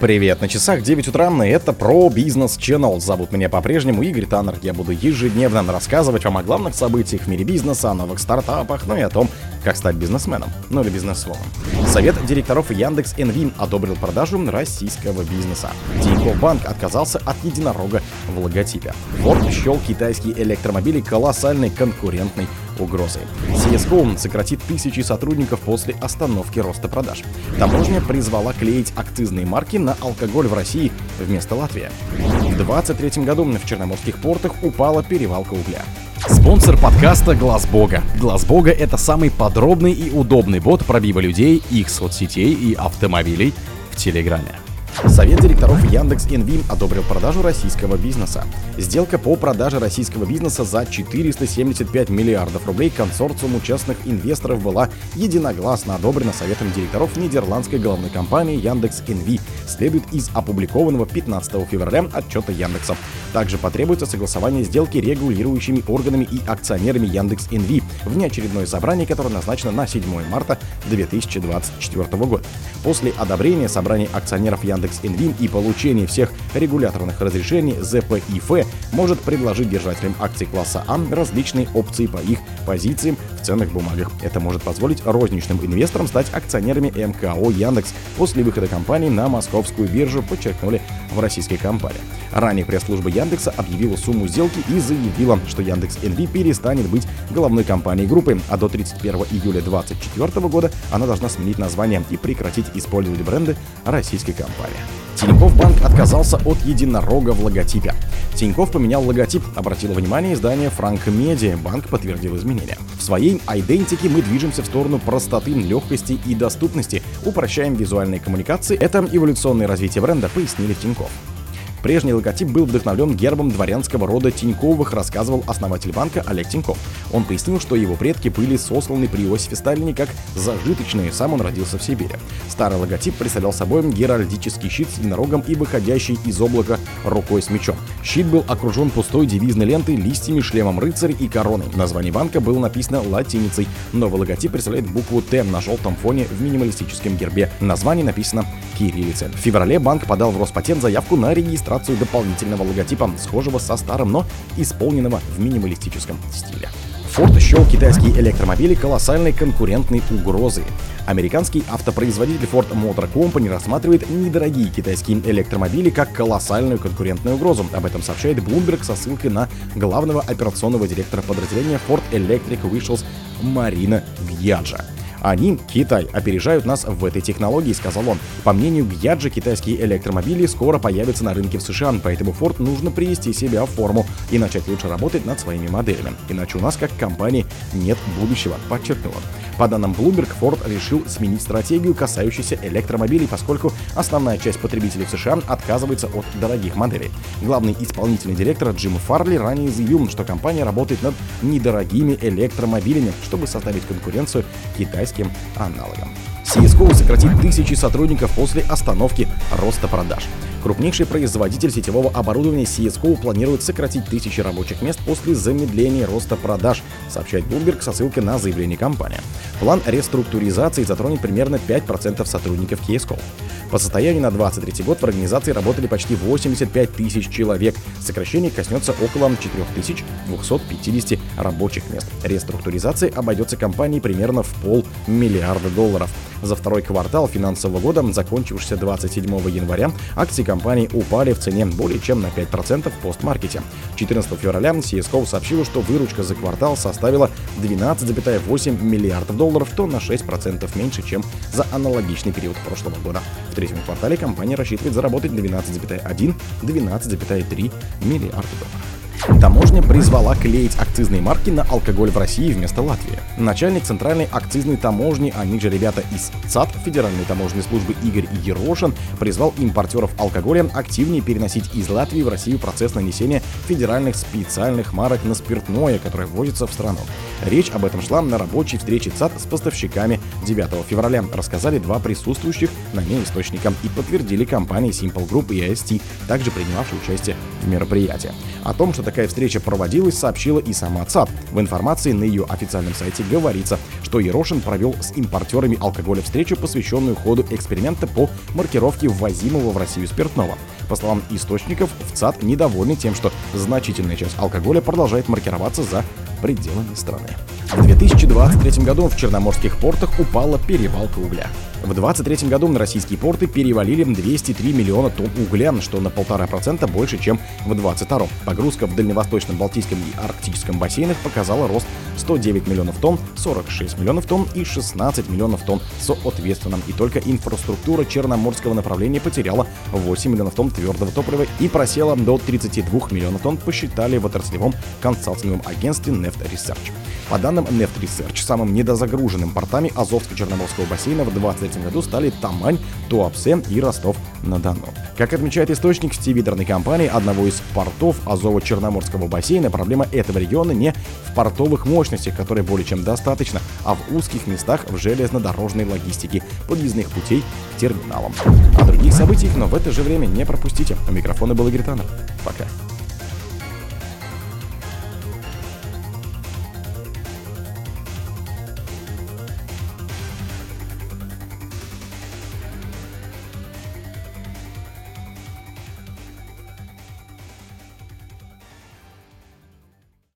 Привет, на часах 9 утра, и это про бизнес Channel. Зовут меня по-прежнему Игорь Таннер. Я буду ежедневно рассказывать вам о главных событиях в мире бизнеса, о новых стартапах, ну и о том, как стать бизнесменом, ну или бизнесвомом. Совет директоров Яндекс Энвин одобрил продажу российского бизнеса. Тинькофф Банк отказался от единорога в логотипе. Ford счел китайские электромобили колоссальной конкурентной угрозой. CSGO сократит тысячи сотрудников после остановки роста продаж. Таможня призвала клеить акцизные марки на алкоголь в России вместо Латвии. В 2023 году в черноморских портах упала перевалка угля. Спонсор подкаста Глаз Бога. Глаз Бога это самый подробный и удобный бот пробива людей, их соцсетей и автомобилей в Телеграме. Совет директоров Яндекс Инвим одобрил продажу российского бизнеса. Сделка по продаже российского бизнеса за 475 миллиардов рублей консорциуму частных инвесторов была единогласно одобрена Советом директоров нидерландской головной компании Яндекс Инви, следует из опубликованного 15 февраля отчета Яндекса. Также потребуется согласование сделки регулирующими органами и акционерами Яндекс Инви, внеочередное собрание, которое назначено на 7 марта 2024 года. После одобрения собрания акционеров Яндекс Инвин и получение всех регуляторных разрешений ЗПИФ может предложить держателям акций класса А различные опции по их позициям в ценных бумагах. Это может позволить розничным инвесторам стать акционерами МКО Яндекс после выхода компании на московскую биржу, подчеркнули в российской компании. Ранее пресс-служба Яндекса объявила сумму сделки и заявила, что Яндекс НВ перестанет быть головной компанией группы, а до 31 июля 2024 года она должна сменить название и прекратить использовать бренды российской компании. Тинькофф Банк отказался от единорога в логотипе. Тинькофф поменял логотип, обратило внимание издание Франк Медиа. Банк подтвердил изменения. В своей идентике мы движемся в сторону простоты, легкости и доступности, упрощаем визуальные коммуникации. Это эволюционное развитие бренда, пояснили в Тинькофф. Прежний логотип был вдохновлен гербом дворянского рода Тиньковых, рассказывал основатель банка Олег Тиньков. Он пояснил, что его предки были сосланы при Иосифе Сталине как зажиточные, сам он родился в Сибири. Старый логотип представлял собой геральдический щит с единорогом и выходящий из облака рукой с мечом. Щит был окружен пустой девизной лентой, листьями, шлемом рыцаря и короной. Название банка было написано латиницей. Новый логотип представляет букву Т на желтом фоне в минималистическом гербе. Название написано кириллицей. В феврале банк подал в Роспатент заявку на регистрацию регистрацию дополнительного логотипа, схожего со старым, но исполненного в минималистическом стиле. Ford счел китайские электромобили колоссальной конкурентной угрозой. Американский автопроизводитель Ford Motor Company рассматривает недорогие китайские электромобили как колоссальную конкурентную угрозу. Об этом сообщает Bloomberg со ссылкой на главного операционного директора подразделения Ford Electric Vehicles Марина Гьяджа. Они, Китай, опережают нас в этой технологии, сказал он. По мнению Гьяджи, китайские электромобили скоро появятся на рынке в США, поэтому Ford нужно привести себя в форму и начать лучше работать над своими моделями. Иначе у нас как компании нет будущего, подчеркнул он. По данным Bloomberg, Ford решил сменить стратегию, касающуюся электромобилей, поскольку основная часть потребителей в США отказывается от дорогих моделей. Главный исполнительный директор Джим Фарли ранее заявил, что компания работает над недорогими электромобилями, чтобы составить конкуренцию китайским аналогам. CSGO сократит тысячи сотрудников после остановки роста продаж. Крупнейший производитель сетевого оборудования CSGO планирует сократить тысячи рабочих мест после замедления роста продаж, сообщает Bloomberg со ссылкой на заявление компании. План реструктуризации затронет примерно 5% сотрудников CSGO. По состоянию на 2023 год в организации работали почти 85 тысяч человек. Сокращение коснется около 4250 рабочих мест. Реструктуризация обойдется компании примерно в полмиллиарда долларов. За второй квартал финансового года, закончившийся 27 января, акции компании упали в цене более чем на 5% в постмаркете. 14 февраля CSGO сообщила, что выручка за квартал составила 12,8 миллиардов долларов, что на 6% меньше, чем за аналогичный период прошлого года. В третьем квартале компания рассчитывает заработать 12,1-12,3 миллиарда долларов. Таможня призвала клеить акцизные марки на алкоголь в России вместо Латвии. Начальник Центральной акцизной таможни, они же ребята из ЦАД, Федеральной таможенной службы Игорь Ерошин, призвал импортеров алкоголя активнее переносить из Латвии в Россию процесс нанесения федеральных специальных марок на спиртное, которое ввозится в страну. Речь об этом шла на рабочей встрече ЦАД с поставщиками 9 февраля, рассказали два присутствующих на ней источника и подтвердили компании Simple Group и AST, также принимавшие участие в мероприятии. О том, что такая встреча проводилась, сообщила и сама ЦАД. В информации на ее официальном сайте говорится, что Ерошин провел с импортерами алкоголя встречу, посвященную ходу эксперимента по маркировке ввозимого в Россию спиртного. По словам источников, в ЦАД недовольны тем, что значительная часть алкоголя продолжает маркироваться за пределами страны. В 2023 году в черноморских портах упала перевалка угля. В 2023 году на российские порты перевалили 203 миллиона тонн угля, что на полтора процента больше, чем в 2022. Погрузка в Дальневосточном, Балтийском и Арктическом бассейнах показала рост 109 миллионов тонн, 46 миллионов тонн и 16 миллионов тонн соответственно. И только инфраструктура черноморского направления потеряла 8 миллионов тонн твердого топлива и просела до 32 миллионов тонн, посчитали в отраслевом консалтинговом агентстве Neft Research. По данным Neft Research, самым недозагруженным портами Азовско-Черноморского бассейна в 2023 году стали Тамань, Туапсе и Ростов-на-Дону. Как отмечает источник стивидерной компании одного из портов Азово-Черноморского бассейна, проблема этого региона не в портовых мощностях, которые более чем достаточно, а в узких местах в железнодорожной логистике, подъездных путей к терминалам. О других событиях, но в это же время не пропустите. У микрофона был Игорь Таннер. Пока.